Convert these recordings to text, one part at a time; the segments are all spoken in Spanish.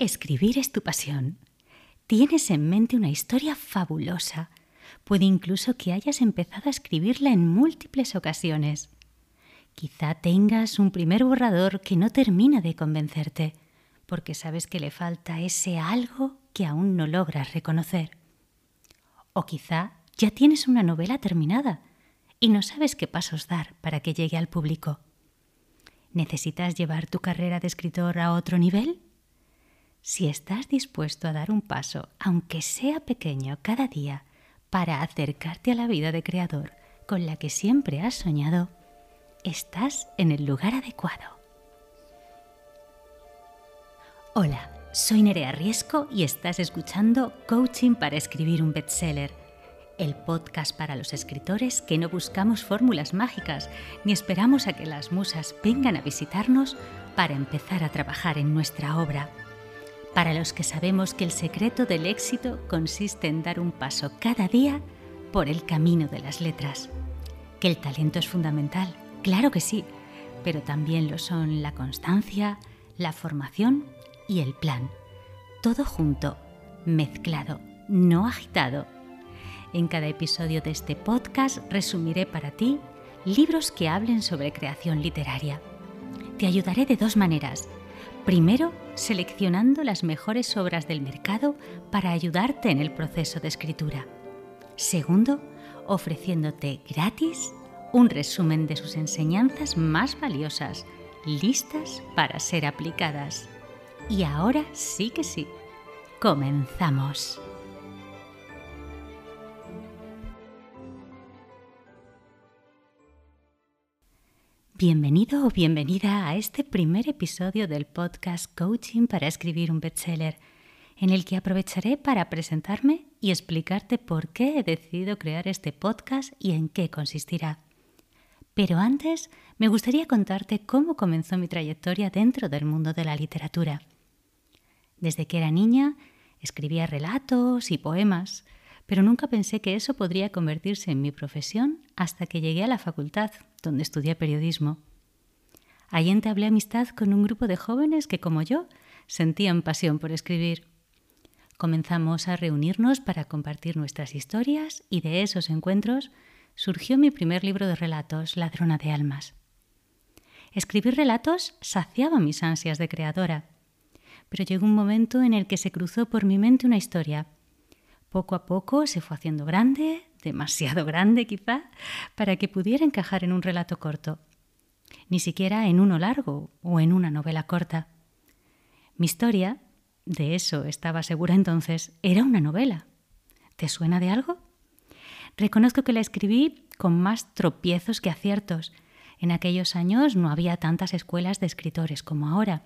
Escribir es tu pasión. Tienes en mente una historia fabulosa. Puede incluso que hayas empezado a escribirla en múltiples ocasiones. Quizá tengas un primer borrador que no termina de convencerte, porque sabes que le falta ese algo que aún no logras reconocer. O quizá ya tienes una novela terminada y no sabes qué pasos dar para que llegue al público. ¿Necesitas llevar tu carrera de escritor a otro nivel? Si estás dispuesto a dar un paso, aunque sea pequeño, cada día, para acercarte a la vida de creador con la que siempre has soñado, estás en el lugar adecuado. Hola, soy Nerea Riesco y estás escuchando Coaching para escribir un bestseller, el podcast para los escritores que no buscamos fórmulas mágicas ni esperamos a que las musas vengan a visitarnos para empezar a trabajar en nuestra obra para los que sabemos que el secreto del éxito consiste en dar un paso cada día por el camino de las letras. Que el talento es fundamental, claro que sí, pero también lo son la constancia, la formación y el plan. Todo junto, mezclado, no agitado. En cada episodio de este podcast resumiré para ti libros que hablen sobre creación literaria. Te ayudaré de dos maneras Primero, seleccionando las mejores obras del mercado para ayudarte en el proceso de escritura. Segundo, ofreciéndote gratis un resumen de sus enseñanzas más valiosas, listas para ser aplicadas. Y ahora sí que sí, comenzamos. Bienvenido o bienvenida a este primer episodio del podcast Coaching para escribir un bestseller, en el que aprovecharé para presentarme y explicarte por qué he decidido crear este podcast y en qué consistirá. Pero antes me gustaría contarte cómo comenzó mi trayectoria dentro del mundo de la literatura. Desde que era niña escribía relatos y poemas, pero nunca pensé que eso podría convertirse en mi profesión hasta que llegué a la facultad, donde estudié periodismo. Allí entablé amistad con un grupo de jóvenes que, como yo, sentían pasión por escribir. Comenzamos a reunirnos para compartir nuestras historias y de esos encuentros surgió mi primer libro de relatos, Ladrona de Almas. Escribir relatos saciaba mis ansias de creadora, pero llegó un momento en el que se cruzó por mi mente una historia poco a poco se fue haciendo grande, demasiado grande quizá, para que pudiera encajar en un relato corto, ni siquiera en uno largo o en una novela corta. Mi historia, de eso estaba segura entonces, era una novela. ¿Te suena de algo? Reconozco que la escribí con más tropiezos que aciertos. En aquellos años no había tantas escuelas de escritores como ahora.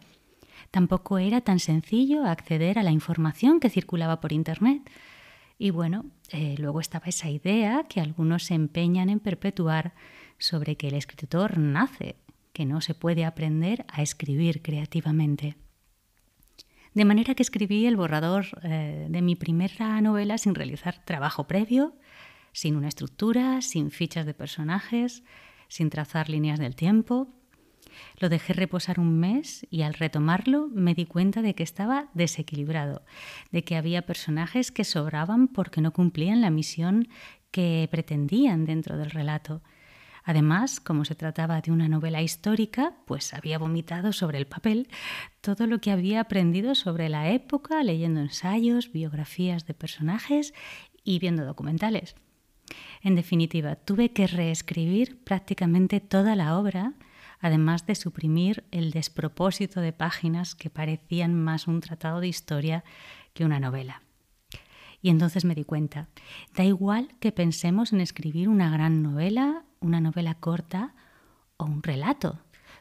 Tampoco era tan sencillo acceder a la información que circulaba por Internet. Y bueno, eh, luego estaba esa idea que algunos se empeñan en perpetuar sobre que el escritor nace, que no se puede aprender a escribir creativamente. De manera que escribí el borrador eh, de mi primera novela sin realizar trabajo previo, sin una estructura, sin fichas de personajes, sin trazar líneas del tiempo, lo dejé reposar un mes y al retomarlo me di cuenta de que estaba desequilibrado, de que había personajes que sobraban porque no cumplían la misión que pretendían dentro del relato. Además, como se trataba de una novela histórica, pues había vomitado sobre el papel todo lo que había aprendido sobre la época, leyendo ensayos, biografías de personajes y viendo documentales. En definitiva, tuve que reescribir prácticamente toda la obra además de suprimir el despropósito de páginas que parecían más un tratado de historia que una novela. Y entonces me di cuenta, da igual que pensemos en escribir una gran novela, una novela corta o un relato.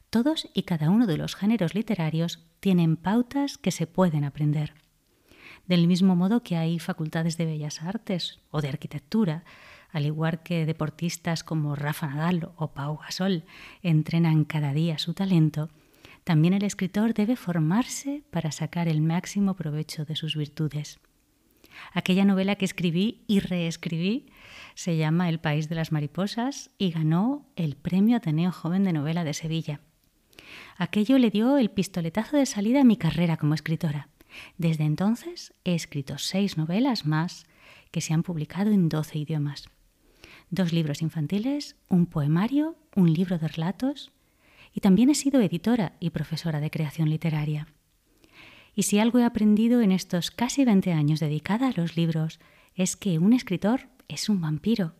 Todos y cada uno de los géneros literarios tienen pautas que se pueden aprender. Del mismo modo que hay facultades de bellas artes o de arquitectura, al igual que deportistas como Rafa Nadal o Pau Gasol entrenan cada día su talento, también el escritor debe formarse para sacar el máximo provecho de sus virtudes. Aquella novela que escribí y reescribí se llama El País de las Mariposas y ganó el Premio Ateneo Joven de Novela de Sevilla. Aquello le dio el pistoletazo de salida a mi carrera como escritora Desde entonces he escrito seis novelas más que se han publicado en 12 idiomas. Dos libros infantiles, un poemario, un libro de relatos y también he sido editora y profesora de creación literaria. Y si algo he aprendido en estos casi 20 años dedicada a los libros es que un escritor es un vampiro.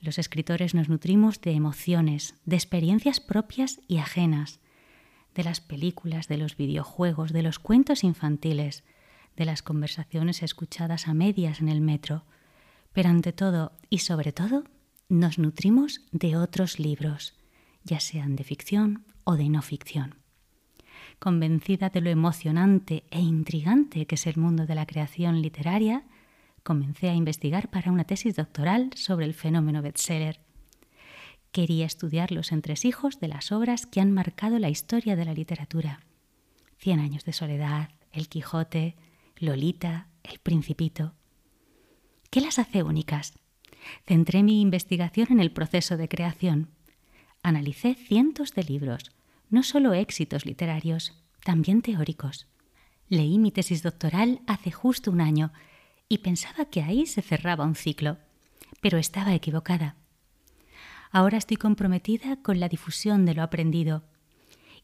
Los escritores nos nutrimos de emociones, de experiencias propias y ajenas, de las películas, de los videojuegos, de los cuentos infantiles, de las conversaciones escuchadas a medias en el metro, pero ante todo y sobre todo nos nutrimos de otros libros, ya sean de ficción o de no ficción. Convencida de lo emocionante e intrigante que es el mundo de la creación literaria, comencé a investigar para una tesis doctoral sobre el fenómeno bestseller Quería estudiar los entresijos de las obras que han marcado la historia de la literatura. Cien años de soledad, El Quijote, Lolita, El Principito. ¿Qué las hace únicas? Centré mi investigación en el proceso de creación. Analicé cientos de libros, no solo éxitos literarios, también teóricos. Leí mi tesis doctoral hace justo un año y pensaba que ahí se cerraba un ciclo, pero estaba equivocada. Ahora estoy comprometida con la difusión de lo aprendido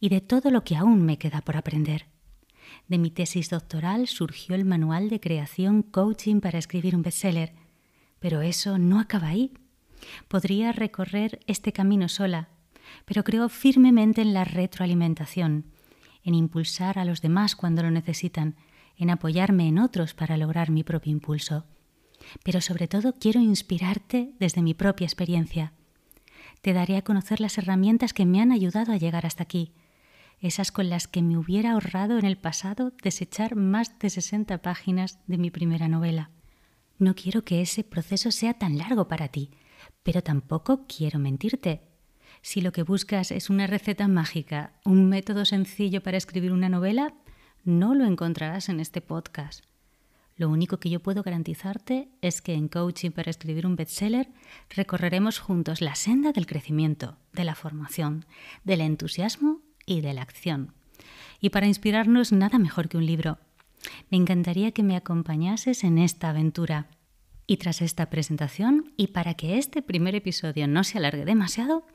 y de todo lo que aún me queda por aprender. De mi tesis doctoral surgió el manual de creación coaching para escribir un bestseller, pero eso no acaba ahí. Podría recorrer este camino sola, pero creo firmemente en la retroalimentación, en impulsar a los demás cuando lo necesitan, en apoyarme en otros para lograr mi propio impulso. Pero sobre todo quiero inspirarte desde mi propia experiencia te daré a conocer las herramientas que me han ayudado a llegar hasta aquí, esas con las que me hubiera ahorrado en el pasado desechar más de 60 páginas de mi primera novela. No quiero que ese proceso sea tan largo para ti, pero tampoco quiero mentirte. Si lo que buscas es una receta mágica, un método sencillo para escribir una novela, no lo encontrarás en este podcast. Lo único que yo puedo garantizarte es que en Coaching para escribir un bestseller recorreremos juntos la senda del crecimiento, de la formación, del entusiasmo y de la acción. Y para inspirarnos nada mejor que un libro. Me encantaría que me acompañases en esta aventura. Y tras esta presentación, y para que este primer episodio no se alargue demasiado,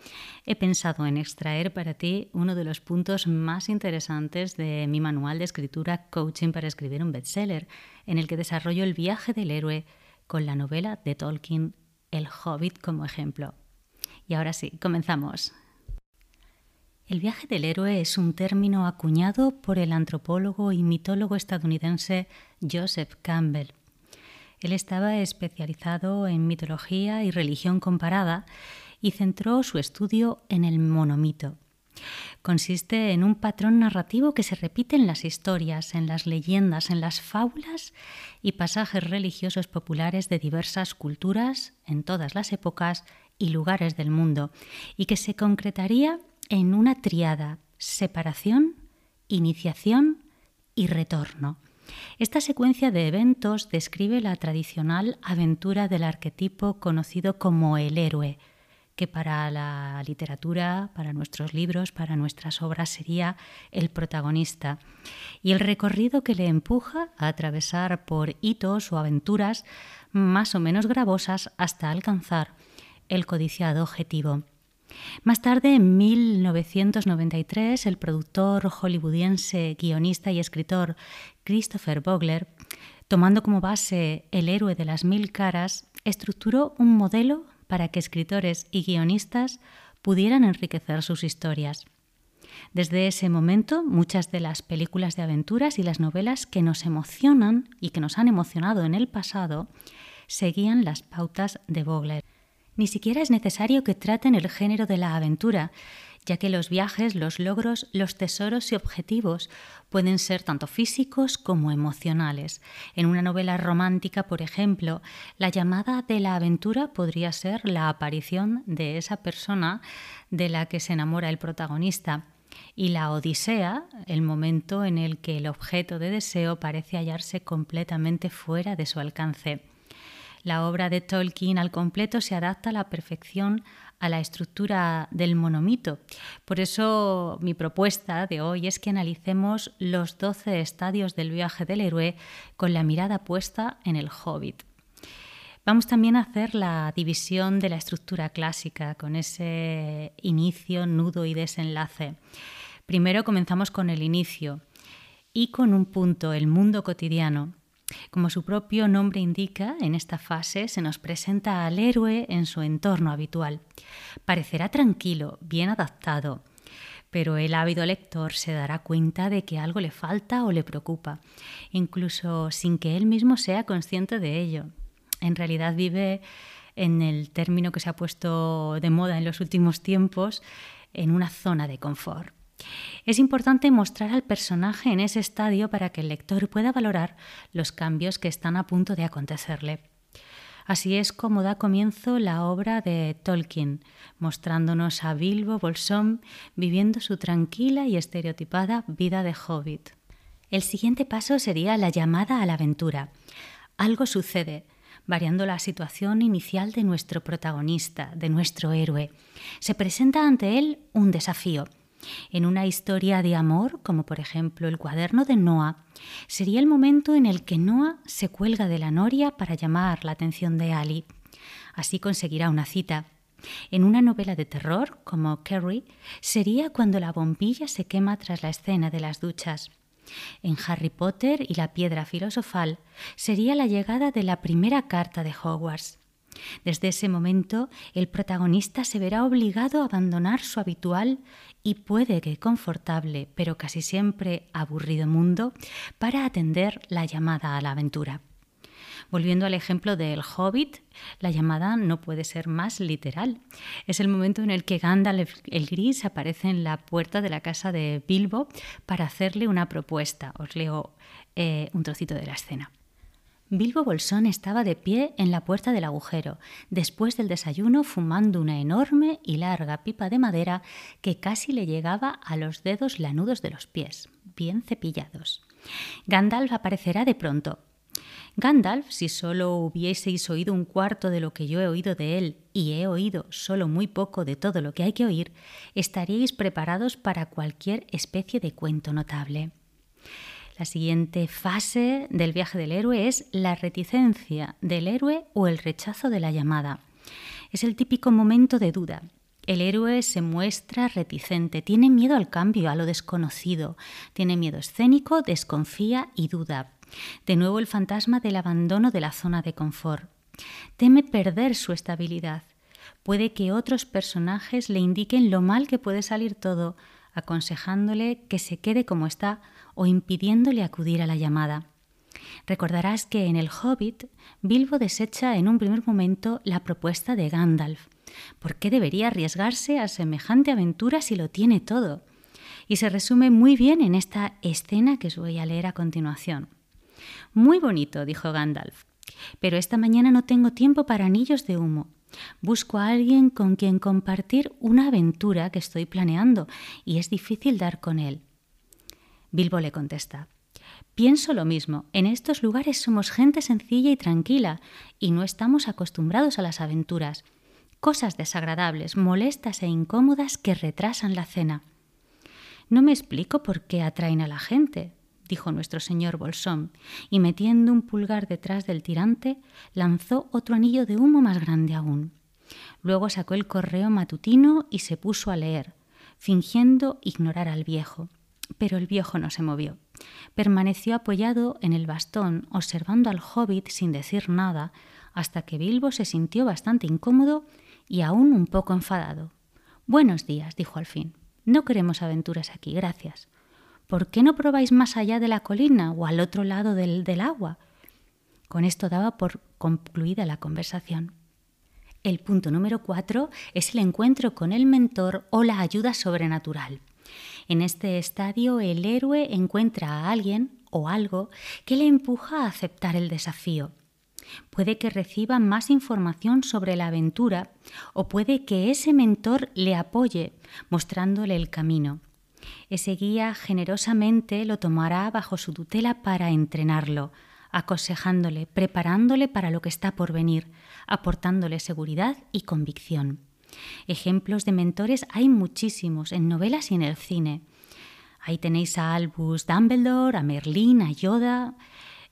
he pensado en extraer para ti uno de los puntos más interesantes de mi manual de escritura Coaching para escribir un bestseller, en el que desarrollo el viaje del héroe con la novela de Tolkien El Hobbit como ejemplo. Y ahora sí, comenzamos. El viaje del héroe es un término acuñado por el antropólogo y mitólogo estadounidense Joseph Campbell él estaba especializado en mitología y religión comparada y centró su estudio en el monomito. Consiste en un patrón narrativo que se repite en las historias, en las leyendas, en las fábulas y pasajes religiosos populares de diversas culturas, en todas las épocas y lugares del mundo, y que se concretaría en una triada, separación, iniciación y retorno. Esta secuencia de eventos describe la tradicional aventura del arquetipo conocido como el héroe, que para la literatura, para nuestros libros, para nuestras obras sería el protagonista, y el recorrido que le empuja a atravesar por hitos o aventuras más o menos gravosas hasta alcanzar el codiciado objetivo. Más tarde, en 1993, el productor hollywoodiense, guionista y escritor Christopher Vogler, tomando como base El héroe de las mil caras, estructuró un modelo para que escritores y guionistas pudieran enriquecer sus historias. Desde ese momento, muchas de las películas de aventuras y las novelas que nos emocionan y que nos han emocionado en el pasado seguían las pautas de Vogler. Ni siquiera es necesario que traten el género de la aventura, ya que los viajes, los logros, los tesoros y objetivos pueden ser tanto físicos como emocionales. En una novela romántica, por ejemplo, la llamada de la aventura podría ser la aparición de esa persona de la que se enamora el protagonista. Y la Odisea, el momento en el que el objeto de deseo parece hallarse completamente fuera de su alcance. La obra de Tolkien al completo se adapta a la perfección a la estructura del monomito. Por eso mi propuesta de hoy es que analicemos los 12 estadios del viaje del héroe con la mirada puesta en el hobbit. Vamos también a hacer la división de la estructura clásica con ese inicio, nudo y desenlace. Primero comenzamos con el inicio y con un punto, el mundo cotidiano. Como su propio nombre indica, en esta fase se nos presenta al héroe en su entorno habitual. Parecerá tranquilo, bien adaptado, pero el ávido lector se dará cuenta de que algo le falta o le preocupa, incluso sin que él mismo sea consciente de ello. En realidad vive en el término que se ha puesto de moda en los últimos tiempos, en una zona de confort. Es importante mostrar al personaje en ese estadio para que el lector pueda valorar los cambios que están a punto de acontecerle. Así es como da comienzo la obra de Tolkien, mostrándonos a Bilbo Bolsón viviendo su tranquila y estereotipada vida de hobbit. El siguiente paso sería la llamada a la aventura. Algo sucede, variando la situación inicial de nuestro protagonista, de nuestro héroe. Se presenta ante él un desafío. En una historia de amor, como por ejemplo el cuaderno de Noah, sería el momento en el que Noah se cuelga de la noria para llamar la atención de Ali. Así conseguirá una cita. En una novela de terror, como Carrie, sería cuando la bombilla se quema tras la escena de las duchas. En Harry Potter y la piedra filosofal sería la llegada de la primera carta de Hogwarts. Desde ese momento, el protagonista se verá obligado a abandonar su habitual y puede que confortable, pero casi siempre aburrido mundo, para atender la llamada a la aventura. Volviendo al ejemplo del hobbit, la llamada no puede ser más literal. Es el momento en el que Gandalf el Gris aparece en la puerta de la casa de Bilbo para hacerle una propuesta. Os leo eh, un trocito de la escena. Bilbo Bolsón estaba de pie en la puerta del agujero, después del desayuno fumando una enorme y larga pipa de madera que casi le llegaba a los dedos lanudos de los pies, bien cepillados. Gandalf aparecerá de pronto. Gandalf, si solo hubieseis oído un cuarto de lo que yo he oído de él, y he oído solo muy poco de todo lo que hay que oír, estaríais preparados para cualquier especie de cuento notable. La siguiente fase del viaje del héroe es la reticencia del héroe o el rechazo de la llamada. Es el típico momento de duda. El héroe se muestra reticente, tiene miedo al cambio, a lo desconocido, tiene miedo escénico, desconfía y duda. De nuevo el fantasma del abandono de la zona de confort. Teme perder su estabilidad. Puede que otros personajes le indiquen lo mal que puede salir todo, aconsejándole que se quede como está o impidiéndole acudir a la llamada. Recordarás que en El Hobbit, Bilbo desecha en un primer momento la propuesta de Gandalf. ¿Por qué debería arriesgarse a semejante aventura si lo tiene todo? Y se resume muy bien en esta escena que os voy a leer a continuación. Muy bonito, dijo Gandalf, pero esta mañana no tengo tiempo para anillos de humo. Busco a alguien con quien compartir una aventura que estoy planeando y es difícil dar con él. Bilbo le contesta, Pienso lo mismo, en estos lugares somos gente sencilla y tranquila y no estamos acostumbrados a las aventuras, cosas desagradables, molestas e incómodas que retrasan la cena. No me explico por qué atraen a la gente, dijo nuestro señor Bolsón, y metiendo un pulgar detrás del tirante, lanzó otro anillo de humo más grande aún. Luego sacó el correo matutino y se puso a leer, fingiendo ignorar al viejo. Pero el viejo no se movió. Permaneció apoyado en el bastón, observando al hobbit sin decir nada, hasta que Bilbo se sintió bastante incómodo y aún un poco enfadado. Buenos días, dijo al fin. No queremos aventuras aquí, gracias. ¿por qué no probáis más allá de la colina o al otro lado del, del agua? Con esto daba por concluida la conversación. El punto número cuatro es el encuentro con el mentor o la ayuda sobrenatural. En este estadio el héroe encuentra a alguien o algo que le empuja a aceptar el desafío. Puede que reciba más información sobre la aventura o puede que ese mentor le apoye mostrándole el camino. Ese guía generosamente lo tomará bajo su tutela para entrenarlo, aconsejándole, preparándole para lo que está por venir, aportándole seguridad y convicción. Ejemplos de mentores hay muchísimos en novelas y en el cine. Ahí tenéis a Albus Dumbledore, a Merlín, a Yoda.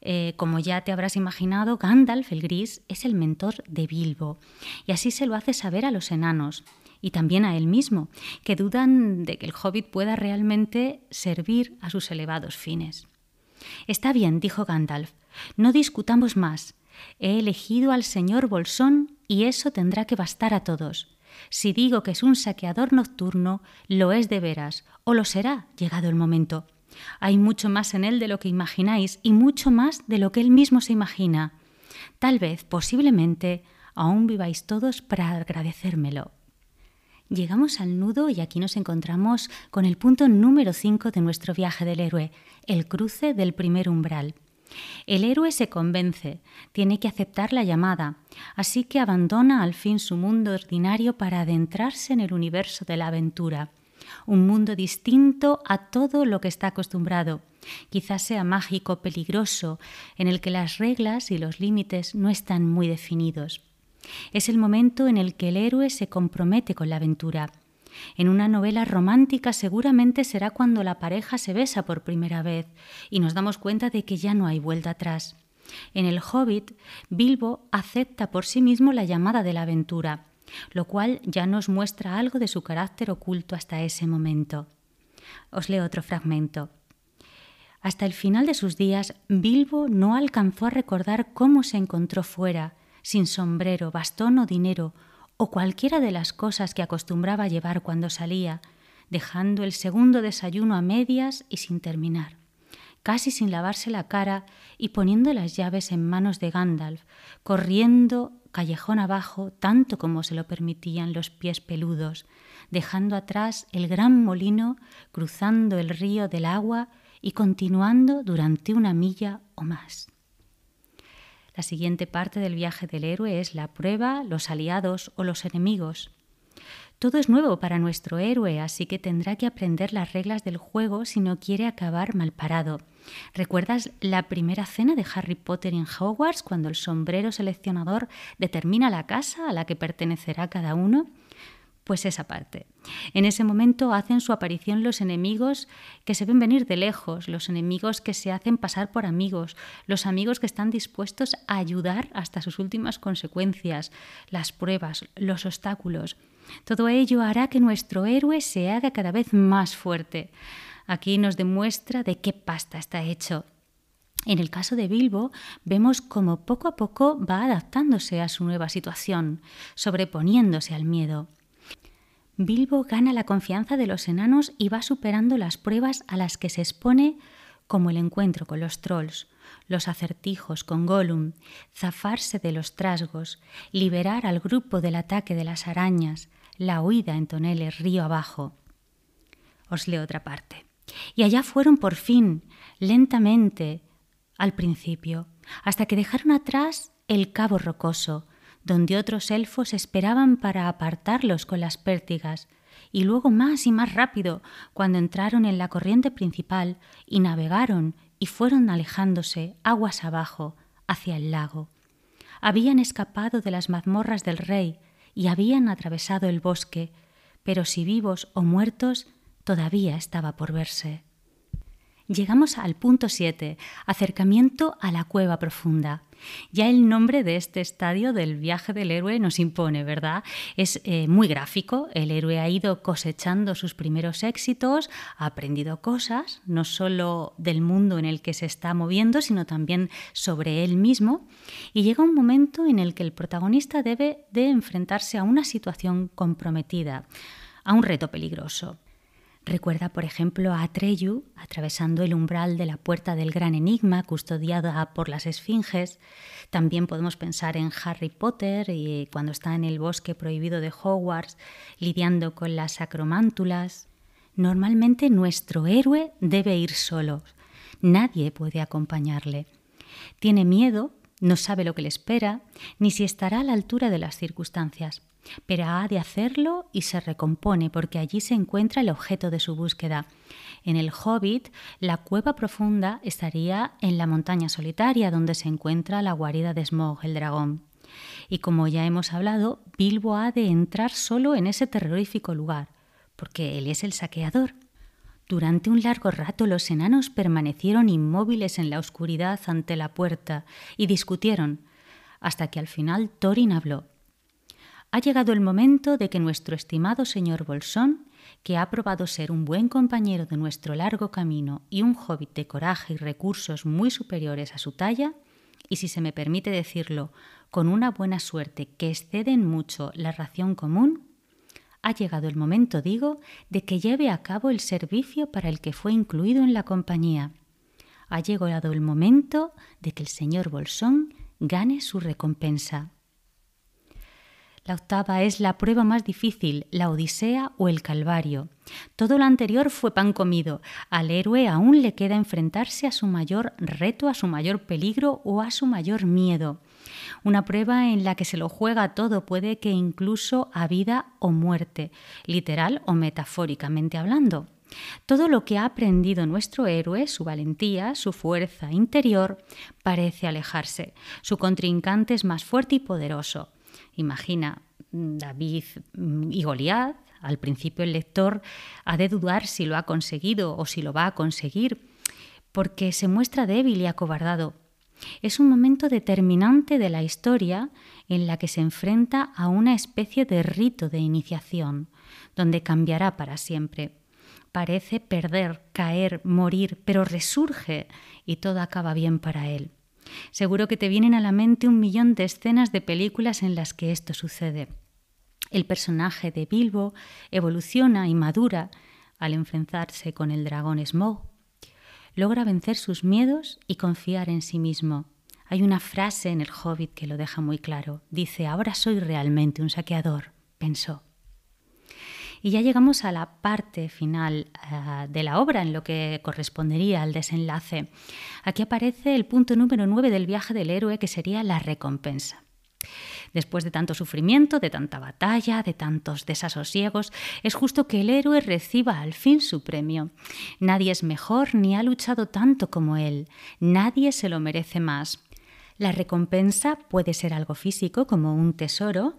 Eh, como ya te habrás imaginado, Gandalf el Gris es el mentor de Bilbo y así se lo hace saber a los enanos y también a él mismo, que dudan de que el hobbit pueda realmente servir a sus elevados fines. Está bien, dijo Gandalf, no discutamos más. He elegido al señor Bolsón y eso tendrá que bastar a todos. Si digo que es un saqueador nocturno, lo es de veras, o lo será, llegado el momento. Hay mucho más en él de lo que imagináis y mucho más de lo que él mismo se imagina. Tal vez, posiblemente, aún viváis todos para agradecérmelo. Llegamos al nudo y aquí nos encontramos con el punto número 5 de nuestro viaje del héroe, el cruce del primer umbral. El héroe se convence, tiene que aceptar la llamada, así que abandona al fin su mundo ordinario para adentrarse en el universo de la aventura, un mundo distinto a todo lo que está acostumbrado. Quizás sea mágico, peligroso, en el que las reglas y los límites no están muy definidos. Es el momento en el que el héroe se compromete con la aventura. En una novela romántica seguramente será cuando la pareja se besa por primera vez y nos damos cuenta de que ya no hay vuelta atrás. En el Hobbit, Bilbo acepta por sí mismo la llamada de la aventura, lo cual ya nos muestra algo de su carácter oculto hasta ese momento. Os leo otro fragmento. Hasta el final de sus días, Bilbo no alcanzó a recordar cómo se encontró fuera, sin sombrero, bastón o dinero, o cualquiera de las cosas que acostumbraba llevar cuando salía, dejando el segundo desayuno a medias y sin terminar, casi sin lavarse la cara y poniendo las llaves en manos de Gandalf, corriendo callejón abajo tanto como se lo permitían los pies peludos, dejando atrás el gran molino, cruzando el río del agua y continuando durante una milla o más. La siguiente parte del viaje del héroe es la prueba, los aliados o los enemigos. Todo es nuevo para nuestro héroe, así que tendrá que aprender las reglas del juego si no quiere acabar mal parado. ¿Recuerdas la primera cena de Harry Potter en Hogwarts cuando el sombrero seleccionador determina la casa a la que pertenecerá cada uno? Pues esa parte. En ese momento hacen su aparición los enemigos que se ven venir de lejos, los enemigos que se hacen pasar por amigos, los amigos que están dispuestos a ayudar hasta sus últimas consecuencias, las pruebas, los obstáculos. Todo ello hará que nuestro héroe se haga cada vez más fuerte. Aquí nos demuestra de qué pasta está hecho. En el caso de Bilbo, vemos cómo poco a poco va adaptándose a su nueva situación, sobreponiéndose al miedo. Bilbo gana la confianza de los enanos y va superando las pruebas a las que se expone, como el encuentro con los trolls, los acertijos con Gollum, zafarse de los trasgos, liberar al grupo del ataque de las arañas, la huida en toneles río abajo. Os leo otra parte. Y allá fueron por fin, lentamente, al principio, hasta que dejaron atrás el cabo rocoso, donde otros elfos esperaban para apartarlos con las pértigas, y luego más y más rápido, cuando entraron en la corriente principal y navegaron y fueron alejándose aguas abajo hacia el lago. Habían escapado de las mazmorras del rey y habían atravesado el bosque, pero si vivos o muertos, todavía estaba por verse. Llegamos al punto 7, acercamiento a la cueva profunda. Ya el nombre de este estadio del viaje del héroe nos impone, ¿verdad? Es eh, muy gráfico, el héroe ha ido cosechando sus primeros éxitos, ha aprendido cosas, no solo del mundo en el que se está moviendo, sino también sobre él mismo, y llega un momento en el que el protagonista debe de enfrentarse a una situación comprometida, a un reto peligroso. Recuerda, por ejemplo, a Atreyu atravesando el umbral de la puerta del gran enigma custodiada por las esfinges. También podemos pensar en Harry Potter y cuando está en el bosque prohibido de Hogwarts lidiando con las acromántulas. Normalmente nuestro héroe debe ir solo. Nadie puede acompañarle. Tiene miedo, no sabe lo que le espera, ni si estará a la altura de las circunstancias pero ha de hacerlo y se recompone porque allí se encuentra el objeto de su búsqueda. En el Hobbit, la cueva profunda estaría en la montaña solitaria donde se encuentra la guarida de Smog, el dragón. Y como ya hemos hablado, Bilbo ha de entrar solo en ese terrorífico lugar, porque él es el saqueador. Durante un largo rato los enanos permanecieron inmóviles en la oscuridad ante la puerta y discutieron, hasta que al final Thorin habló. Ha llegado el momento de que nuestro estimado señor Bolsón, que ha probado ser un buen compañero de nuestro largo camino y un hobbit de coraje y recursos muy superiores a su talla, y si se me permite decirlo, con una buena suerte que exceden mucho la ración común, ha llegado el momento, digo, de que lleve a cabo el servicio para el que fue incluido en la compañía. Ha llegado el momento de que el señor Bolsón gane su recompensa. La octava es la prueba más difícil, la Odisea o el Calvario. Todo lo anterior fue pan comido. Al héroe aún le queda enfrentarse a su mayor reto, a su mayor peligro o a su mayor miedo. Una prueba en la que se lo juega todo, puede que incluso a vida o muerte, literal o metafóricamente hablando. Todo lo que ha aprendido nuestro héroe, su valentía, su fuerza interior, parece alejarse. Su contrincante es más fuerte y poderoso. Imagina mm, David mm, y Goliat. Al principio el lector ha de dudar si lo ha conseguido o si lo va a conseguir, porque se muestra débil y acobardado. Es un momento determinante de la historia en la que se enfrenta a una especie de rito de iniciación, donde cambiará para siempre. Parece perder, caer, morir, pero resurge y todo acaba bien para él. Seguro que te vienen a la mente un millón de escenas de películas en las que esto sucede. El personaje de Bilbo evoluciona y madura al enfrentarse con el dragón Smaug. Logra vencer sus miedos y confiar en sí mismo. Hay una frase en el Hobbit que lo deja muy claro. Dice, ahora soy realmente un saqueador, pensó. Y ya llegamos a la parte final eh, de la obra, en lo que correspondería al desenlace. Aquí aparece el punto número 9 del viaje del héroe, que sería la recompensa. Después de tanto sufrimiento, de tanta batalla, de tantos desasosiegos, es justo que el héroe reciba al fin su premio. Nadie es mejor ni ha luchado tanto como él. Nadie se lo merece más. La recompensa puede ser algo físico, como un tesoro,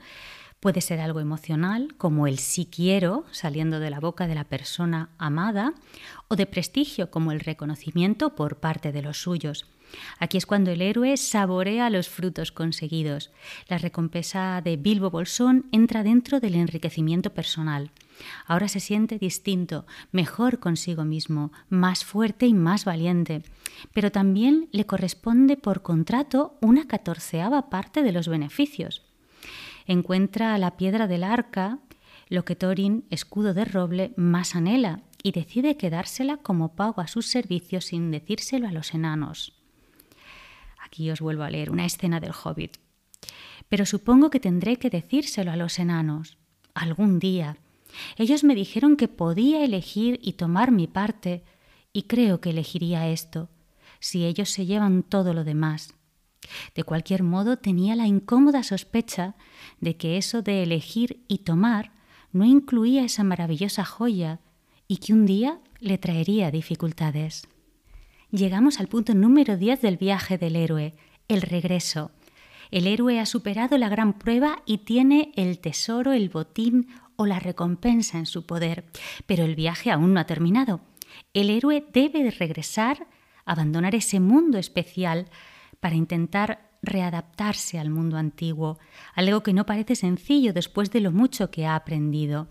Puede ser algo emocional, como el sí quiero, saliendo de la boca de la persona amada, o de prestigio, como el reconocimiento por parte de los suyos. Aquí es cuando el héroe saborea los frutos conseguidos. La recompensa de Bilbo Bolsón entra dentro del enriquecimiento personal. Ahora se siente distinto, mejor consigo mismo, más fuerte y más valiente. Pero también le corresponde por contrato una catorceava parte de los beneficios encuentra la piedra del arca, lo que Thorin, escudo de roble, más anhela, y decide quedársela como pago a sus servicios sin decírselo a los enanos. Aquí os vuelvo a leer una escena del Hobbit. Pero supongo que tendré que decírselo a los enanos. Algún día. Ellos me dijeron que podía elegir y tomar mi parte, y creo que elegiría esto, si ellos se llevan todo lo demás. De cualquier modo, tenía la incómoda sospecha de que eso de elegir y tomar no incluía esa maravillosa joya y que un día le traería dificultades. Llegamos al punto número 10 del viaje del héroe, el regreso. El héroe ha superado la gran prueba y tiene el tesoro, el botín o la recompensa en su poder, pero el viaje aún no ha terminado. El héroe debe regresar, abandonar ese mundo especial para intentar readaptarse al mundo antiguo, algo que no parece sencillo después de lo mucho que ha aprendido.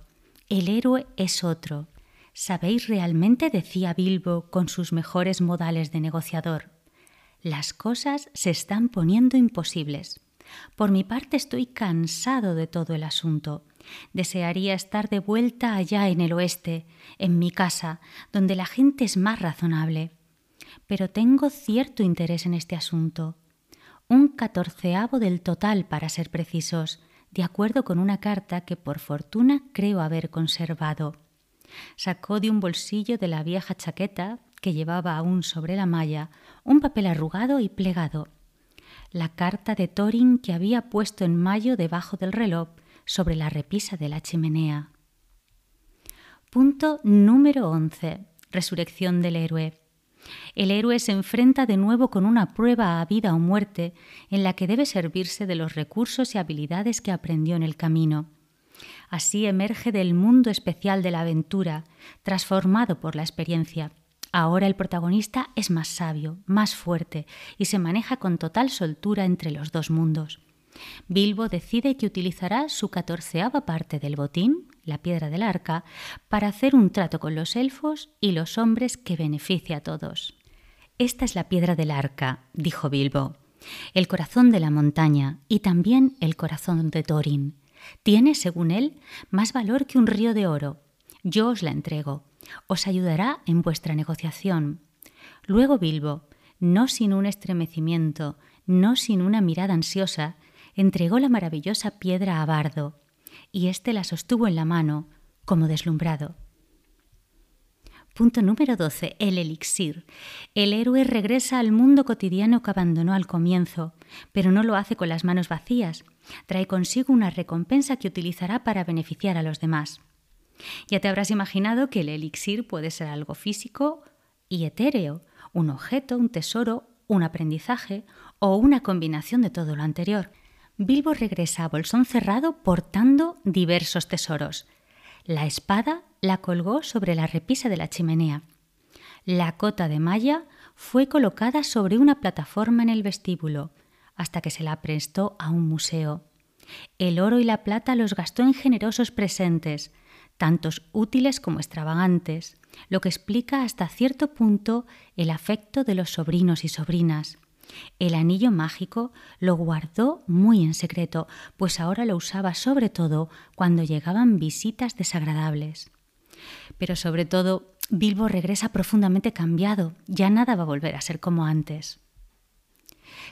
El héroe es otro. ¿Sabéis realmente? decía Bilbo con sus mejores modales de negociador. Las cosas se están poniendo imposibles. Por mi parte estoy cansado de todo el asunto. Desearía estar de vuelta allá en el oeste, en mi casa, donde la gente es más razonable pero tengo cierto interés en este asunto. Un catorceavo del total, para ser precisos, de acuerdo con una carta que por fortuna creo haber conservado. Sacó de un bolsillo de la vieja chaqueta que llevaba aún sobre la malla un papel arrugado y plegado. La carta de Thorin que había puesto en mayo debajo del reloj sobre la repisa de la chimenea. Punto número 11. Resurrección del héroe. El héroe se enfrenta de nuevo con una prueba a vida o muerte en la que debe servirse de los recursos y habilidades que aprendió en el camino. Así emerge del mundo especial de la aventura, transformado por la experiencia. Ahora el protagonista es más sabio, más fuerte y se maneja con total soltura entre los dos mundos. Bilbo decide que utilizará su catorceava parte del botín, la piedra del arca, para hacer un trato con los elfos y los hombres que beneficie a todos. Esta es la piedra del arca, dijo Bilbo, el corazón de la montaña y también el corazón de Thorin. Tiene, según él, más valor que un río de oro. Yo os la entrego. Os ayudará en vuestra negociación. Luego Bilbo, no sin un estremecimiento, no sin una mirada ansiosa, entregó la maravillosa piedra a Bardo, y éste la sostuvo en la mano, como deslumbrado. Punto número 12. El elixir. El héroe regresa al mundo cotidiano que abandonó al comienzo, pero no lo hace con las manos vacías. Trae consigo una recompensa que utilizará para beneficiar a los demás. Ya te habrás imaginado que el elixir puede ser algo físico y etéreo, un objeto, un tesoro, un aprendizaje o una combinación de todo lo anterior. Bilbo regresa a Bolsón cerrado portando diversos tesoros. La espada la colgó sobre la repisa de la chimenea. La cota de malla fue colocada sobre una plataforma en el vestíbulo, hasta que se la prestó a un museo. El oro y la plata los gastó en generosos presentes, tantos útiles como extravagantes, lo que explica hasta cierto punto el afecto de los sobrinos y sobrinas. El anillo mágico lo guardó muy en secreto, pues ahora lo usaba sobre todo cuando llegaban visitas desagradables. Pero sobre todo, Bilbo regresa profundamente cambiado, ya nada va a volver a ser como antes.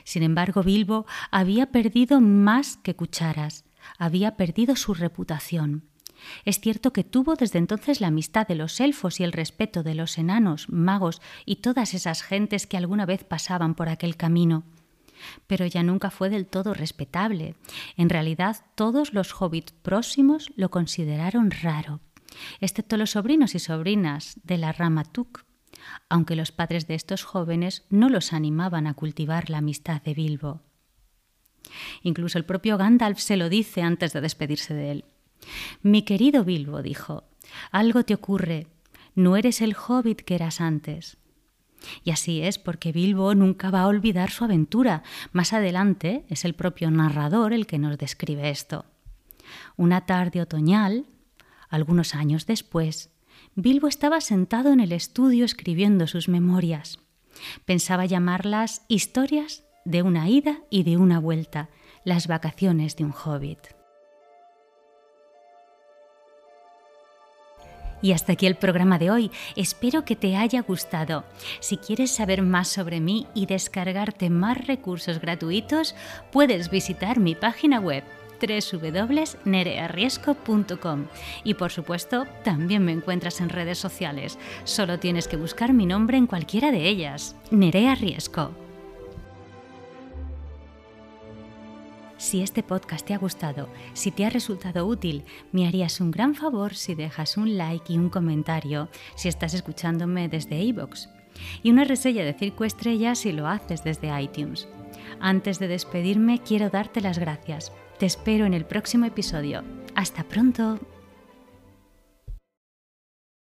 Sin embargo, Bilbo había perdido más que cucharas, había perdido su reputación. Es cierto que tuvo desde entonces la amistad de los elfos y el respeto de los enanos, magos y todas esas gentes que alguna vez pasaban por aquel camino. Pero ya nunca fue del todo respetable. En realidad, todos los hobbits próximos lo consideraron raro, excepto los sobrinos y sobrinas de la rama Tuk, aunque los padres de estos jóvenes no los animaban a cultivar la amistad de Bilbo. Incluso el propio Gandalf se lo dice antes de despedirse de él. Mi querido Bilbo, dijo, algo te ocurre, no eres el hobbit que eras antes. Y así es, porque Bilbo nunca va a olvidar su aventura. Más adelante es el propio narrador el que nos describe esto. Una tarde otoñal, algunos años después, Bilbo estaba sentado en el estudio escribiendo sus memorias. Pensaba llamarlas Historias de una ida y de una vuelta, las vacaciones de un hobbit. Y hasta aquí el programa de hoy. Espero que te haya gustado. Si quieres saber más sobre mí y descargarte más recursos gratuitos, puedes visitar mi página web www.nerearriesco.com y por supuesto también me encuentras en redes sociales. Solo tienes que buscar mi nombre en cualquiera de ellas. Nerea Riesco. Si este podcast te ha gustado, si te ha resultado útil, me harías un gran favor si dejas un like y un comentario si estás escuchándome desde iVoox y una reseña de 5 estrellas si lo haces desde iTunes. Antes de despedirme, quiero darte las gracias. Te espero en el próximo episodio. Hasta pronto.